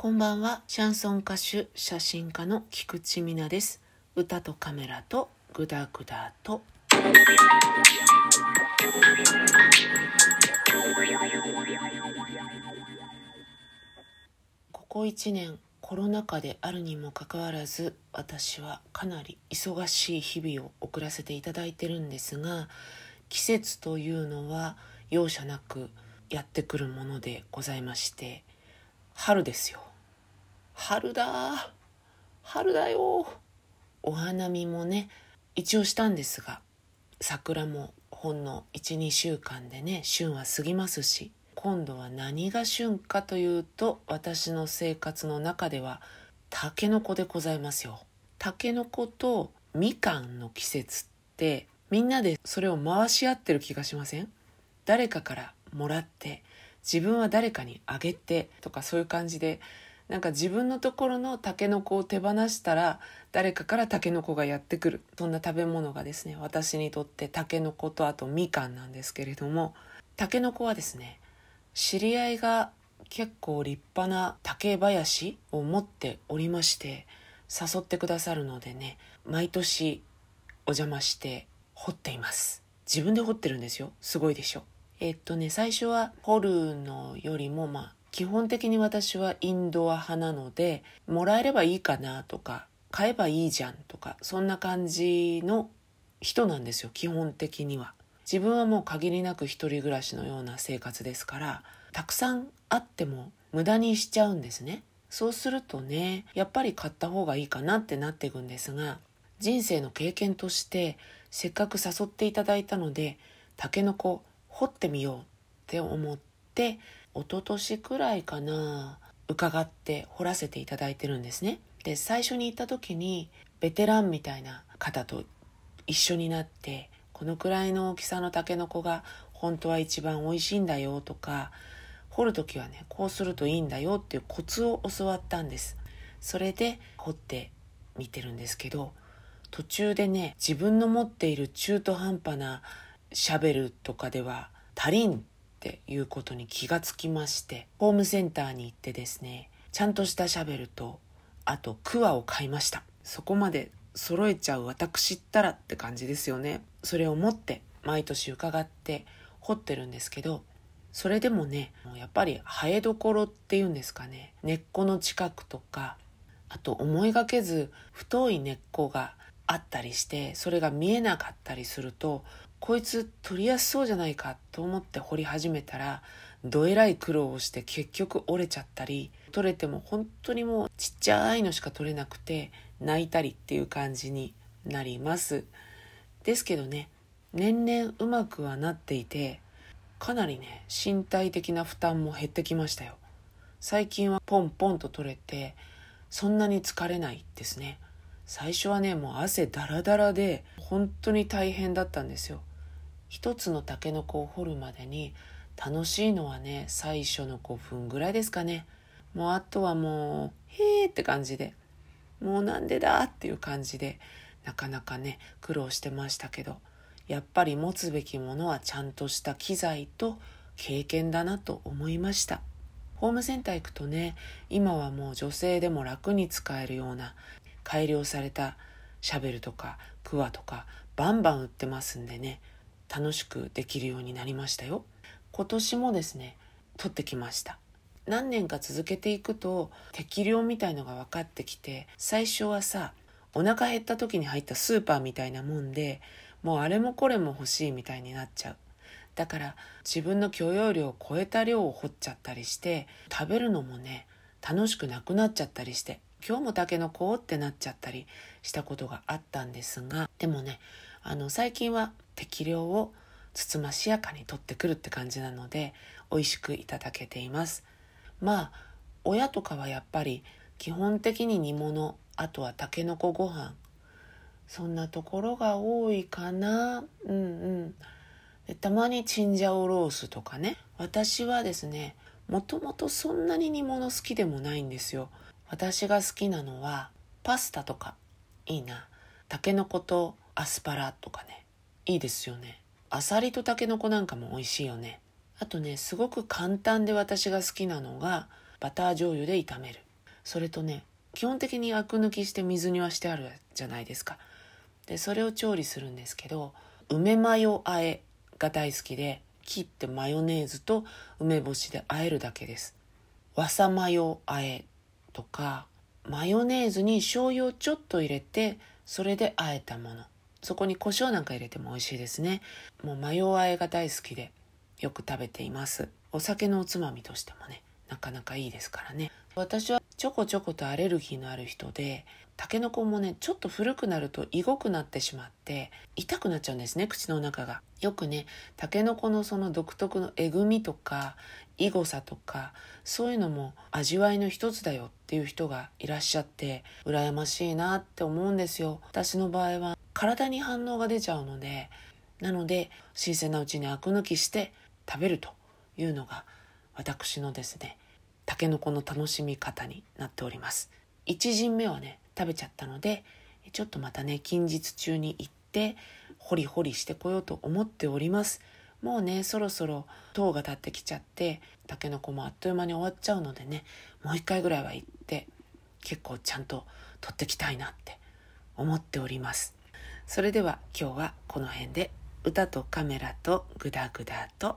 こんばんは、シャンソン歌手、写真家の菊池美奈です。歌とカメラとグダグダと。ここ1年、コロナ禍であるにもかかわらず、私はかなり忙しい日々を送らせていただいてるんですが、季節というのは容赦なくやってくるものでございまして、春ですよ。春だ。春だよ。お花見もね一応したんですが桜もほんの12週間でね旬は過ぎますし今度は何が旬かというと私の生活の中ではタケノコでございますよ。タケノコとみかんの季節ってみんなでそれを回し合ってる気がしません？誰かからもらって自分は誰かにあげてとかそういう感じでなんか自分のところのタケノコを手放したら誰かからタケノコがやってくる。そんな食べ物がですね私にとってタケノコとあとみかんなんですけれどもタケノコはですね知り合いが結構立派な竹林を持っておりまして誘ってくださるのでね毎年お邪魔して掘っています。自分で掘ってるんですよ。すごいでしょ。えっとね最初は掘るのよりもまあ基本的に私はインドア派なのでもらえればいいかなとか買えばいいじゃんとかそんな感じの人なんですよ基本的には。自分はもう限りなく一人暮らしのような生活ですからたくさんあっても無駄にしちゃうんですね。そうするとねやっぱり買った方がいいかなってなっていくんですが人生の経験としてせっかく誘っていただいたのでタケノコ掘ってみようって思って一昨年くらいかな伺って掘らせていただいてるんですね。で最初に行った時にベテランみたいな方と一緒になってこのくらいの大きさのタケノコが本当は一番美味しいんだよとか掘る時はねこうするといいんだよっていうコツを教わったんです。それで掘ってみてるんですけど途中でね自分の持っている中途半端なシャベルとかでは足りんっていうことに気がつきましてホームセンターに行ってですねちゃんとしたシャベルとあとクワを買いました。そこまで揃えちゃう私ったらって感じですよね。それを持って毎年伺って掘ってるんですけどそれでもねやっぱり生えどころっていうんですかね根っこの近くとかあと思いがけず太い根っこがあったりしてそれが見えなかったりするとこいつ取りやすそうじゃないかと思って掘り始めたらどえらい苦労をして結局折れちゃったり取れても本当にもうちっちゃいのしか取れなくて泣いたりっていう感じになります。ですけどね年々うまくはなっていてかなりね身体的な負担も減ってきましたよ。最近はポンポンと取れてそんなに疲れないですね。最初はねもう汗だらだらで本当に大変だったんですよ。一つのタケノコを掘るまでに楽しいのはね最初の5分ぐらいですかね。もうあとはもうへーって感じでもうなんでだっていう感じでなかなかね苦労してましたけどやっぱり持つべきものはちゃんとした機材と経験だなと思いました。ホームセンター行くとね今はもう女性でも楽に使えるような改良されたシャベルとかクワとかバンバン売ってますんでね楽しくできるようになりましたよ。今年もですね取ってきました。何年か続けていくと適量みたいのが分かってきて最初はさお腹減った時に入ったスーパーみたいなもんでもうあれもこれも欲しいみたいになっちゃう。だから自分の許容量を超えた量を掘っちゃったりして食べるのもね楽しくなくなっちゃったりして今日もタケノコってなっちゃったりしたことがあったんですがでもねあの最近は適量をつつましやかにとってくるって感じなので美味しくいただけています。まあ親とかはやっぱり基本的に煮物あとはたけのこご飯そんなところが多いかな。うんうん。でたまにチンジャオロースとかね。私はですねもともとそんなに煮物好きでもないんですよ。私が好きなのはパスタとかいいな。たけのことアスパラとかね。いいですよね。あさりとたけのこなんかも美味しいよね。あとねすごく簡単で私が好きなのがバター醤油で炒める。それとね基本的にアク抜きして水煮はしてあるじゃないですか。でそれを調理するんですけど梅マヨあえが大好きで切ってマヨネーズと梅干しで和えるだけです。わさマヨあえとかマヨネーズに醤油をちょっと入れてそれで和えたもの。そこに胡椒なんか入れても美味しいですね。もうマヨ和えが大好きでよく食べています。お酒のおつまみとしてもねなかなかいいですからね。私はちょこちょことアレルギーのある人でタケノコもねちょっと古くなるとイゴくなってしまって痛くなっちゃうんですね口の中が。よくねタケノコのその独特のえぐみとかイゴさとかそういうのも味わいの一つだよっていう人がいらっしゃって羨ましいなって思うんですよ。私の場合は体に反応が出ちゃうのでなので新鮮なうちにアク抜きして食べるというのが私のですねタケノコの楽しみ方になっております。1陣目はね食べちゃったのでちょっとまたね近日中に行ってホリホリしてこようと思っております。もうねそろそろ塔が立ってきちゃってたけのこもあっという間に終わっちゃうのでねもう一回ぐらいは行って結構ちゃんと取ってきたいなって思っております。それでは今日はこの辺で歌とカメラとグダグダと。